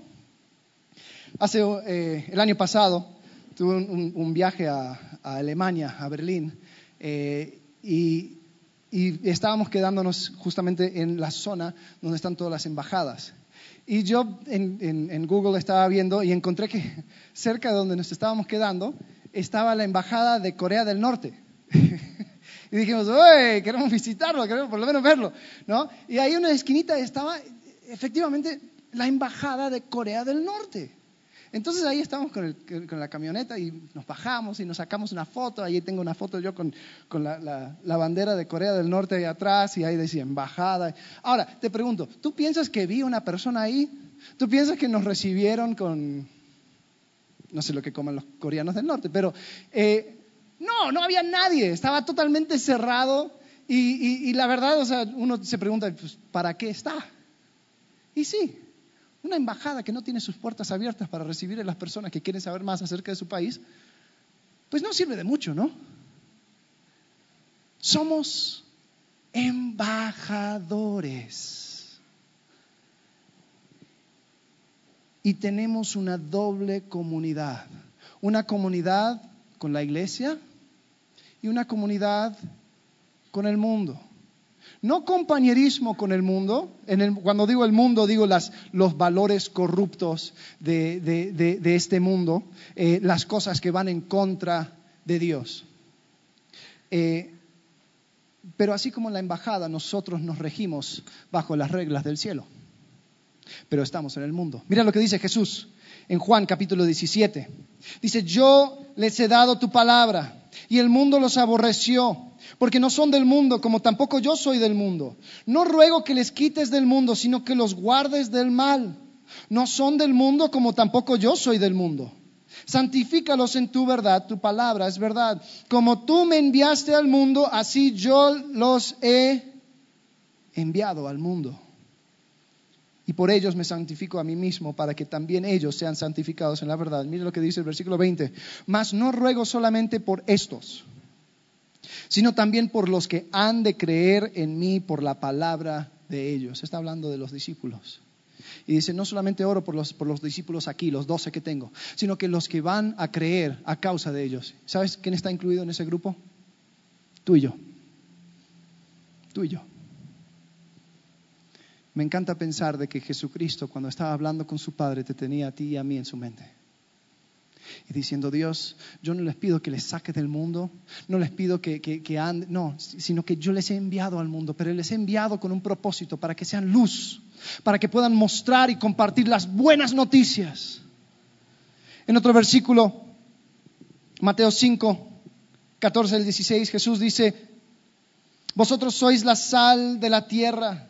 Hace eh, el año pasado tuve un, viaje a, a, Alemania, a Berlín, eh, y y estábamos quedándonos justamente en la zona donde están todas las embajadas. Y yo en, Google estaba viendo y encontré que cerca de donde nos estábamos quedando estaba la embajada de Corea del Norte. y dijimos, ¡Uy! Queremos visitarlo, queremos por lo menos verlo. ¿no? Y ahí en una esquinita estaba efectivamente la embajada de Corea del Norte. Entonces ahí estamos con, el, con, la camioneta y nos bajamos y nos sacamos una foto. Ahí tengo una foto yo con, la, bandera de Corea del Norte ahí atrás y ahí decía embajada. Ahora, te pregunto, ¿tú piensas que vi una persona ahí? ¿Tú piensas que nos recibieron con, no sé lo que coman los coreanos del norte, pero eh, no, no había nadie, estaba totalmente cerrado y, y, y la verdad, o sea, uno se pregunta, pues, ¿para qué está? Y sí, una embajada que no tiene sus puertas abiertas para recibir a las personas que quieren saber más acerca de su país, pues no sirve de mucho, ¿no? Somos embajadores. Y tenemos una doble comunidad. Una comunidad con la iglesia y una comunidad con el mundo. No compañerismo con el mundo. Cuando digo el mundo, digo los valores corruptos de este mundo, eh, las cosas que van en contra de Dios. Eh, pero así como en la embajada, nosotros nos regimos bajo las reglas del cielo. Pero estamos en el mundo. Mira lo que dice Jesús en Juan capítulo 17. Dice, yo les he dado tu palabra y el mundo los aborreció porque no son del mundo, como tampoco yo soy del mundo. No ruego que les quites del mundo, sino que los guardes del mal. No son del mundo, como tampoco yo soy del mundo. Santifícalos en tu verdad, tu palabra es verdad. Como tú me enviaste al mundo, así yo los he enviado al mundo. Y por ellos me santifico a mí mismo, para que también ellos sean santificados en la verdad. Mire lo que dice el versículo 20. Mas no ruego solamente por estos sino también por los que han de creer en mí por la palabra de ellos. Está hablando de los discípulos. Y dice, no solamente oro por los, por los discípulos aquí, los doce que tengo, sino que los que van a creer a causa de ellos. ¿Sabes quién está incluido en ese grupo? Tú y yo. Tú y yo. Me encanta pensar de que Jesucristo, cuando estaba hablando con su Padre, te tenía a ti y a mí en su mente y diciendo, Dios, yo no les pido que les saque del mundo, no les pido que, que, que anden, no, sino que yo les he enviado al mundo, pero les he enviado con un propósito, para que sean luz, para que puedan mostrar y compartir las buenas noticias. En otro versículo, Mateo 5, 14 al 16, Jesús dice, vosotros sois la sal de la tierra,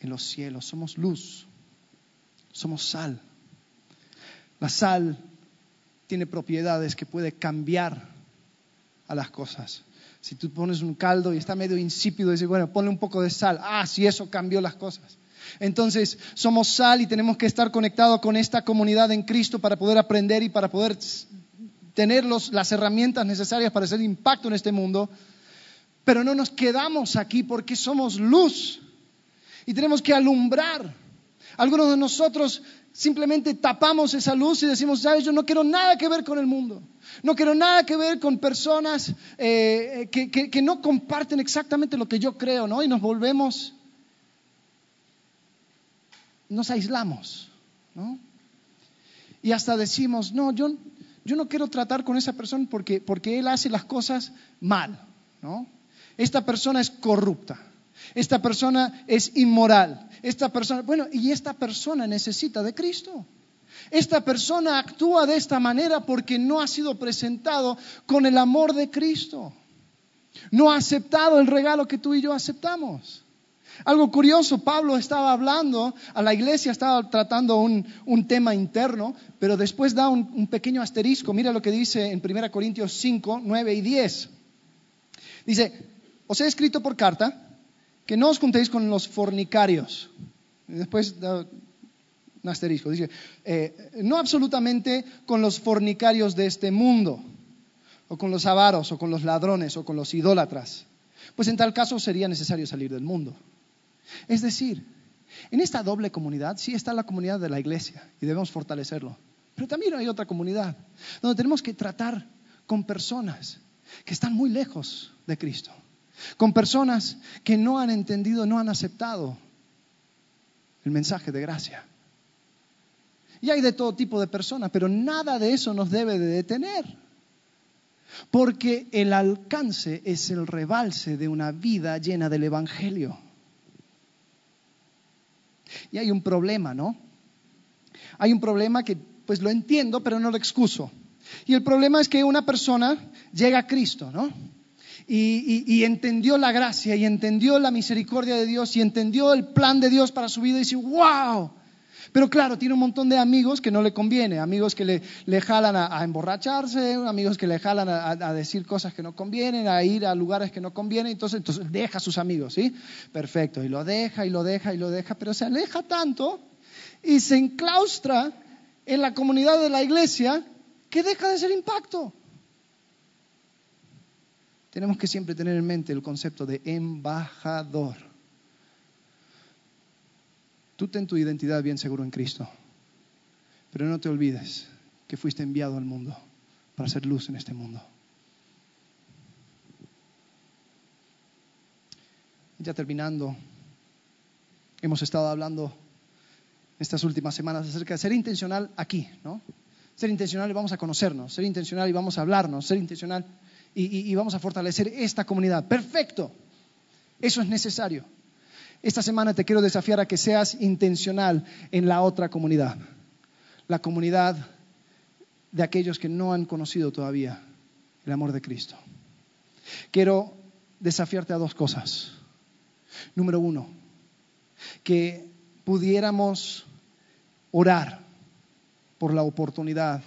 en los cielos. Somos luz, somos sal. La sal tiene propiedades que puede cambiar a las cosas. Si tú pones un caldo y está medio insípido, dices, bueno, ponle un poco de sal. Ah, si eso cambió las cosas. Entonces, somos sal y tenemos que estar conectados con esta comunidad en Cristo para poder aprender y para poder tener las herramientas necesarias para hacer impacto en este mundo. Pero no nos quedamos aquí porque somos luz y tenemos que alumbrar. Algunos de nosotros simplemente tapamos esa luz y decimos, sabes, yo no quiero nada que ver con el mundo. No quiero nada que ver con personas eh, que, que, que, no comparten exactamente lo que yo creo, ¿no? Y nos volvemos, nos aislamos, ¿no? Y hasta decimos, no, yo, yo no quiero tratar con esa persona porque, porque él hace las cosas mal, ¿no? esta persona es corrupta, esta persona es inmoral, esta persona, bueno, y esta persona necesita de Cristo. Esta persona actúa de esta manera porque no ha sido presentado con el amor de Cristo. No ha aceptado el regalo que tú y yo aceptamos. Algo curioso, Pablo estaba hablando a la iglesia, estaba tratando un, tema interno, pero después da un, un, pequeño asterisco. Mira lo que dice en 1 Corintios 5, 9 y 10. Dice, os he escrito por carta que no os juntéis con los fornicarios. Después un asterisco. Dice, eh, no absolutamente con los fornicarios de este mundo, o con los avaros, o con los ladrones, o con los idólatras. Pues en tal caso sería necesario salir del mundo. Es decir, en esta doble comunidad sí está la comunidad de la iglesia y debemos fortalecerlo. Pero también hay otra comunidad donde tenemos que tratar con personas que están muy lejos de Cristo, con personas que no han entendido, no han aceptado el mensaje de gracia. Y hay de todo tipo de personas, pero nada de eso nos debe de detener. Porque el alcance es el rebalse de una vida llena del Evangelio. Y hay un problema, ¿no? Hay un problema que pues lo entiendo, pero no lo excuso. Y el problema es que una persona llega a Cristo, ¿no? Y, entendió la gracia y entendió la misericordia de Dios y entendió el plan de Dios para su vida y dice, wow, pero claro, tiene un montón de amigos que no le conviene, amigos que le, jalan a, emborracharse, amigos que le jalan a, decir cosas que no convienen, a ir a lugares que no convienen, entonces, entonces deja a sus amigos, ¿sí? Perfecto, y lo deja y lo deja y lo deja, pero se aleja tanto y se enclaustra en la comunidad de la iglesia que deja de ser impacto. Tenemos que siempre tener en mente el concepto de embajador. Tú ten tu identidad bien seguro en Cristo. Pero no te olvides que fuiste enviado al mundo para hacer luz en este mundo. Ya terminando, hemos estado hablando estas últimas semanas acerca de ser intencional aquí, ¿no? Ser intencional y vamos a conocernos, ser intencional y vamos a hablarnos, ser intencional y, vamos a fortalecer esta comunidad. Perfecto, eso es necesario. Esta semana te quiero desafiar a que seas intencional en la otra comunidad, la comunidad de aquellos que no han conocido todavía el amor de Cristo. Quiero desafiarte a dos cosas. Número uno, que pudiéramos orar por la oportunidad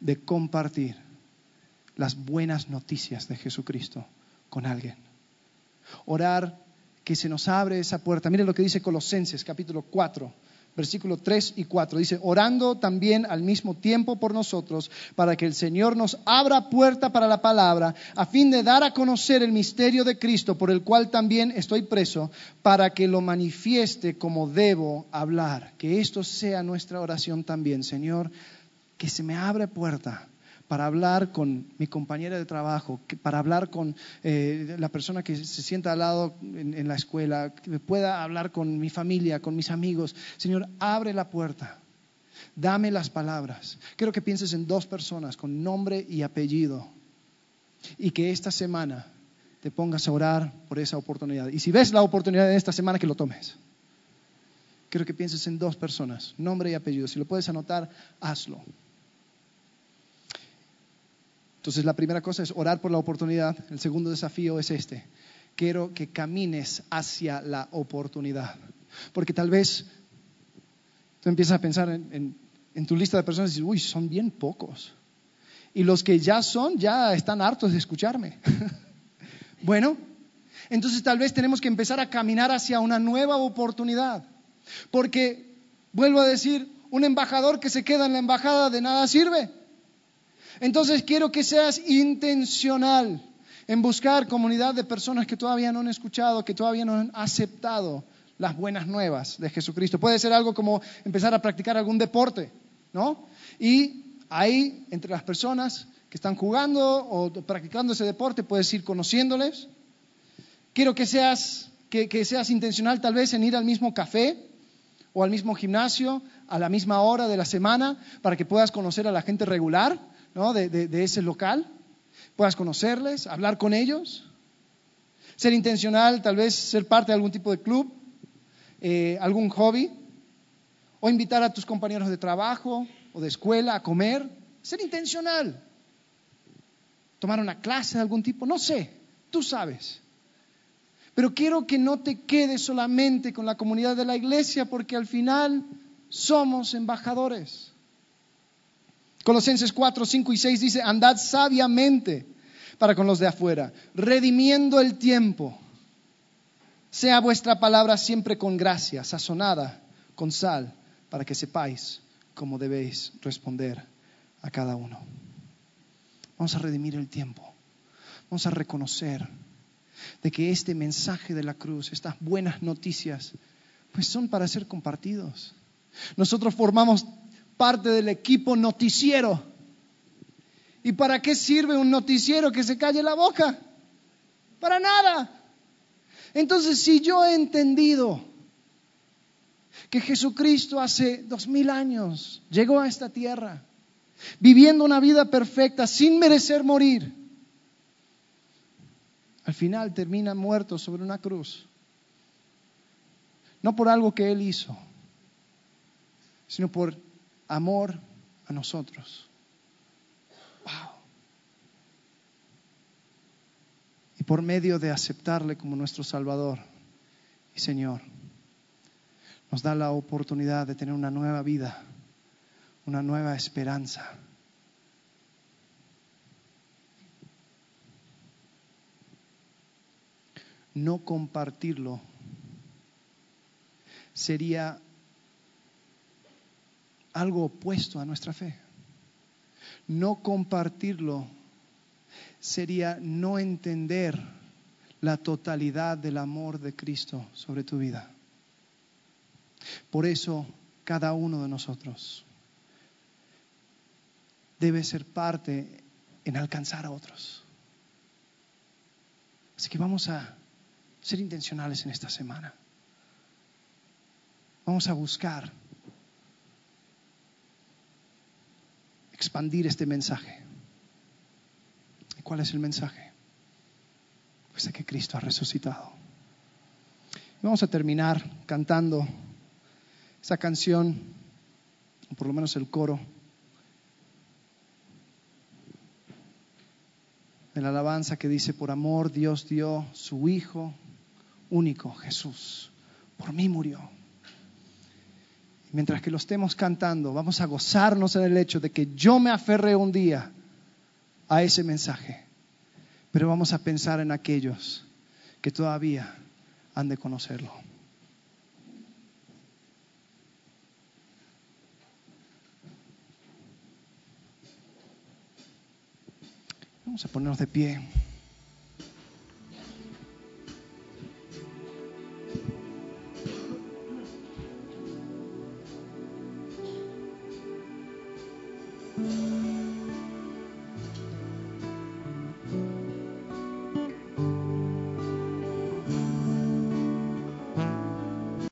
de compartir las buenas noticias de Jesucristo con alguien. Orar que se nos abre esa puerta. Mire lo que dice Colosenses capítulo 4, versículo 3 y 4. Dice, orando también al mismo tiempo por nosotros, para que el Señor nos abra puerta para la palabra, a fin de dar a conocer el misterio de Cristo, por el cual también estoy preso, para que lo manifieste como debo hablar. Que esto sea nuestra oración también, Señor, que se me abre puerta para hablar con mi compañera de trabajo, para hablar con eh, la persona que se sienta al lado en, la escuela, que pueda hablar con mi familia, con mis amigos. Señor, abre la puerta. Dame las palabras. Quiero que pienses en dos personas con nombre y apellido y que esta semana te pongas a orar por esa oportunidad. Y si ves la oportunidad en esta semana, que lo tomes. Quiero que pienses en dos personas, nombre y apellido. Si lo puedes anotar, hazlo. Entonces la primera cosa es orar por la oportunidad. El segundo desafío es este. Quiero que camines hacia la oportunidad. Porque tal vez tú empiezas a pensar en, tu lista de personas y dices, uy, son bien pocos. Y los que ya son, ya están hartos de escucharme. bueno, entonces tal vez tenemos que empezar a caminar hacia una nueva oportunidad. Porque, vuelvo a decir, un embajador que se queda en la embajada de nada sirve. Entonces quiero que seas intencional en buscar comunidad de personas que todavía no han escuchado, que todavía no han aceptado las buenas nuevas de Jesucristo. Puede ser algo como empezar a practicar algún deporte, ¿no? Y ahí, entre las personas que están jugando o practicando ese deporte, puedes ir conociéndoles. Quiero que seas, que, que seas intencional tal vez en ir al mismo café o al mismo gimnasio a la misma hora de la semana para que puedas conocer a la gente regular de, ese local, puedas conocerles, hablar con ellos. Ser intencional, tal vez ser parte de algún tipo de club, eh, algún hobby, o invitar a tus compañeros de trabajo o de escuela a comer. Ser intencional. Tomar una clase de algún tipo, no sé, tú sabes. Pero quiero que no te quedes solamente con la comunidad de la iglesia, porque al final somos embajadores. Colosenses 4, 5 y 6 dice, andad sabiamente para con los de afuera, redimiendo el tiempo. Sea vuestra palabra siempre con gracia, sazonada con sal, para que sepáis cómo debéis responder a cada uno. Vamos a redimir el tiempo. Vamos a reconocer de que este mensaje de la cruz, estas buenas noticias, pues son para ser compartidos. Nosotros formamos parte del equipo noticiero. ¿Y para qué sirve un noticiero que se calle la boca? Para nada. Entonces, si yo he entendido que Jesucristo hace dos mil años llegó a esta tierra, viviendo una vida perfecta, sin merecer morir, al final termina muerto sobre una cruz. No por algo que Él hizo, sino por amor a nosotros. Wow. Y por medio de aceptarle como nuestro Salvador y Señor, nos da la oportunidad de tener una nueva vida, una nueva esperanza. No compartirlo sería algo opuesto a nuestra fe. No compartirlo sería no entender la totalidad del amor de Cristo sobre tu vida. Por eso cada uno de nosotros debe ser parte en alcanzar a otros. Así que vamos a ser intencionales en esta semana. Vamos a buscar expandir este mensaje. ¿Y cuál es el mensaje? Pues de que Cristo ha resucitado. vamos a terminar cantando esa canción, o por lo menos el coro, de la alabanza que dice, por amor Dios dio su Hijo único, Jesús, por mí murió mientras que lo estemos cantando, vamos a gozarnos en el hecho de que yo me aferré un día a ese mensaje, pero vamos a pensar en aquellos que todavía han de conocerlo. Vamos a ponernos de pie.